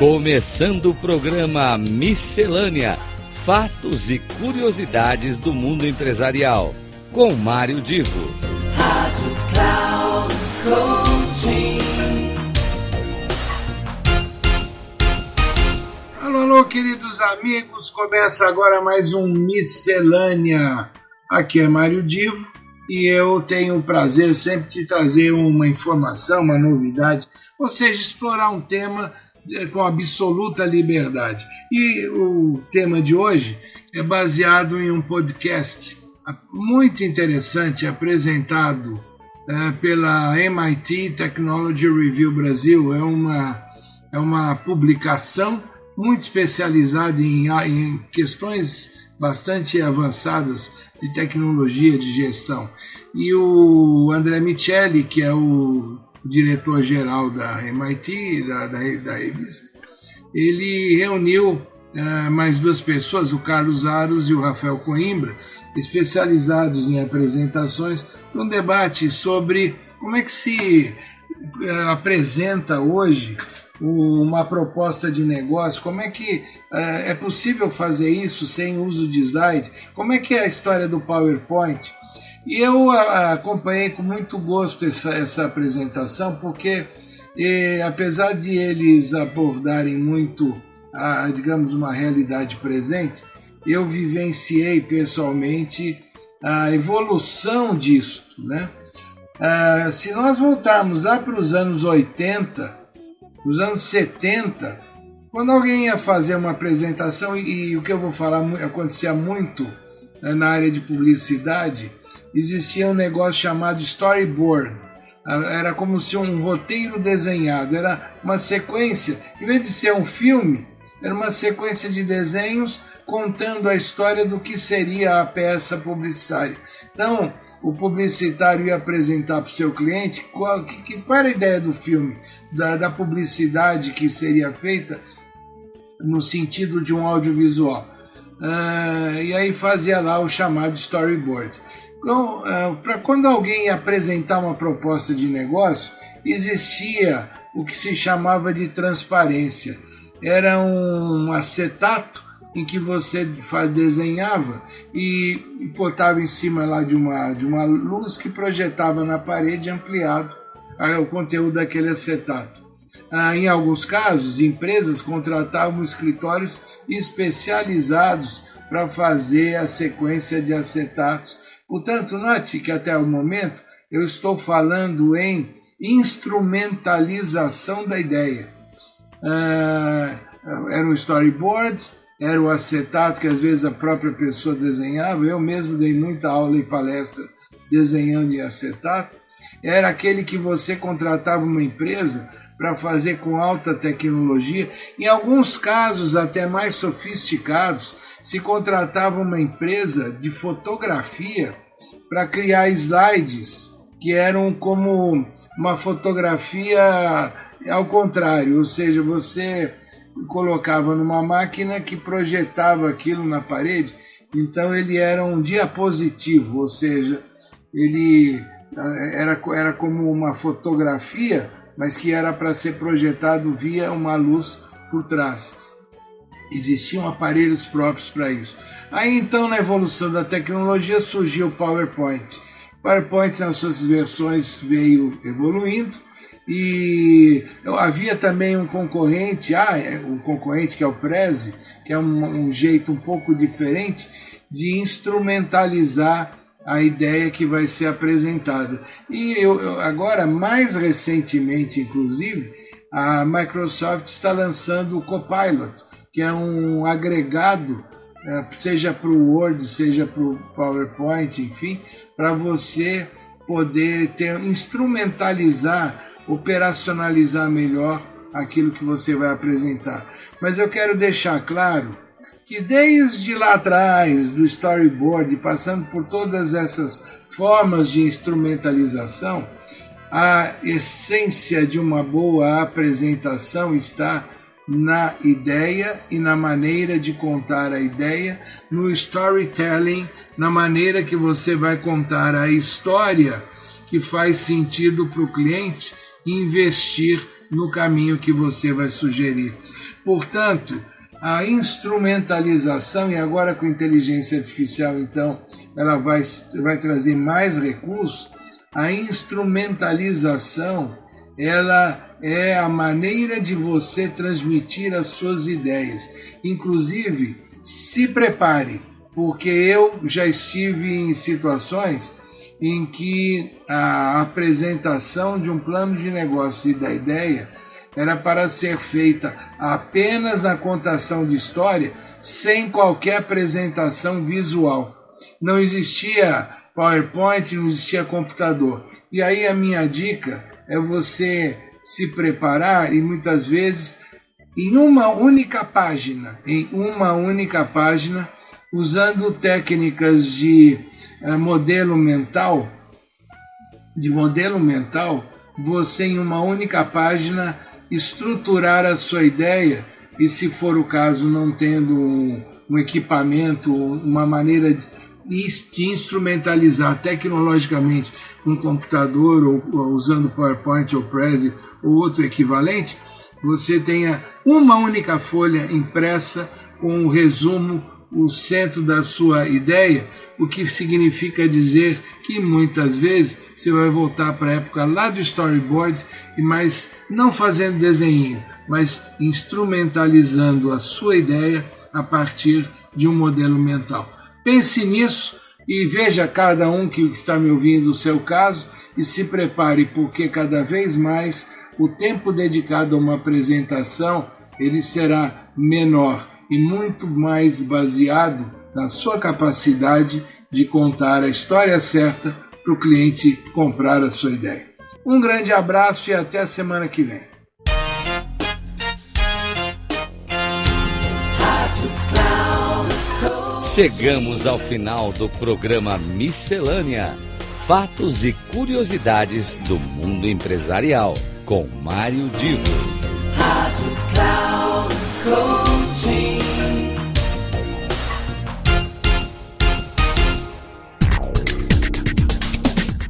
Começando o programa Miscelânea: Fatos e Curiosidades do Mundo Empresarial, com Mário Divo. Rádio Cloud Coaching. Alô, alô, queridos amigos, começa agora mais um Miscelânea. Aqui é Mário Divo e eu tenho o prazer sempre de trazer uma informação, uma novidade, ou seja, explorar um tema com absoluta liberdade. E o tema de hoje é baseado em um podcast muito interessante apresentado pela MIT Technology Review Brasil. É uma, é uma publicação muito especializada em, em questões bastante avançadas de tecnologia de gestão. E o André Micheli, que é o diretor-geral da MIT, da, da, da revista, ele reuniu uh, mais duas pessoas, o Carlos Aros e o Rafael Coimbra, especializados em apresentações, um debate sobre como é que se uh, apresenta hoje uma proposta de negócio, como é que uh, é possível fazer isso sem uso de slide, como é que é a história do PowerPoint, E eu acompanhei com muito gosto essa, essa apresentação, porque e, apesar de eles abordarem muito, a, digamos, uma realidade presente, eu vivenciei pessoalmente a evolução disso. Né? Ah, se nós voltarmos lá para os anos 80, os anos 70, quando alguém ia fazer uma apresentação, e, e o que eu vou falar acontecia muito na área de publicidade, existia um negócio chamado storyboard. Era como se um roteiro desenhado, era uma sequência, em vez de ser um filme, era uma sequência de desenhos contando a história do que seria a peça publicitária. Então, o publicitário ia apresentar para o seu cliente qual, que, qual era a ideia do filme, da, da publicidade que seria feita no sentido de um audiovisual. Uh, e aí fazia lá o chamado storyboard. Então, uh, para quando alguém apresentar uma proposta de negócio, existia o que se chamava de transparência. Era um acetato em que você desenhava e botava em cima lá de uma, de uma luz que projetava na parede ampliado o conteúdo daquele acetato. Ah, em alguns casos, empresas contratavam escritórios especializados para fazer a sequência de acetatos. Portanto, note que até o momento eu estou falando em instrumentalização da ideia. Ah, era um storyboard, era o acetato que às vezes a própria pessoa desenhava. Eu mesmo dei muita aula e palestra desenhando em acetato. Era aquele que você contratava uma empresa para fazer com alta tecnologia. Em alguns casos até mais sofisticados, se contratava uma empresa de fotografia para criar slides que eram como uma fotografia ao contrário, ou seja, você colocava numa máquina que projetava aquilo na parede, então ele era um diapositivo, ou seja, ele era, era como uma fotografia mas que era para ser projetado via uma luz por trás. Existiam aparelhos próprios para isso. Aí então, na evolução da tecnologia, surgiu o PowerPoint. PowerPoint, nas suas versões, veio evoluindo e havia também um concorrente, ah, um concorrente que é o Prezi, que é um, um jeito um pouco diferente de instrumentalizar a ideia que vai ser apresentada. E eu, agora, mais recentemente, inclusive, a Microsoft está lançando o Copilot, que é um agregado, seja para o Word, seja para o PowerPoint, enfim, para você poder ter, instrumentalizar, operacionalizar melhor aquilo que você vai apresentar. Mas eu quero deixar claro que desde lá atrás do storyboard, passando por todas essas formas de instrumentalização, a essência de uma boa apresentação está na ideia e na maneira de contar a ideia, no storytelling, na maneira que você vai contar a história que faz sentido para o cliente investir no caminho que você vai sugerir. Portanto, a instrumentalização, e agora com inteligência artificial, então, ela vai, vai trazer mais recursos, a instrumentalização ela é a maneira de você transmitir as suas ideias. Inclusive, se prepare, porque eu já estive em situações em que a apresentação de um plano de negócio e da ideia era para ser feita apenas na contação de história, sem qualquer apresentação visual. Não existia PowerPoint, não existia computador. E aí a minha dica é você se preparar e muitas vezes em uma única página, em uma única página, usando técnicas de uh, modelo mental, de modelo mental, você em uma única página estruturar a sua ideia e se for o caso não tendo um, um equipamento, uma maneira de, de instrumentalizar tecnologicamente um computador ou, ou usando PowerPoint ou Prezi ou outro equivalente, você tenha uma única folha impressa com o resumo, o centro da sua ideia, o que significa dizer que muitas vezes você vai voltar para a época lá do storyboard, e mas não fazendo desenho, mas instrumentalizando a sua ideia a partir de um modelo mental. Pense nisso e veja cada um que está me ouvindo o seu caso e se prepare, porque cada vez mais o tempo dedicado a uma apresentação ele será menor e muito mais baseado na sua capacidade de contar a história certa para o cliente comprar a sua ideia. Um grande abraço e até a semana que vem. Chegamos ao final do programa Miscelânea: Fatos e Curiosidades do Mundo Empresarial, com Mário Divo. Rádio Cloud Coaching.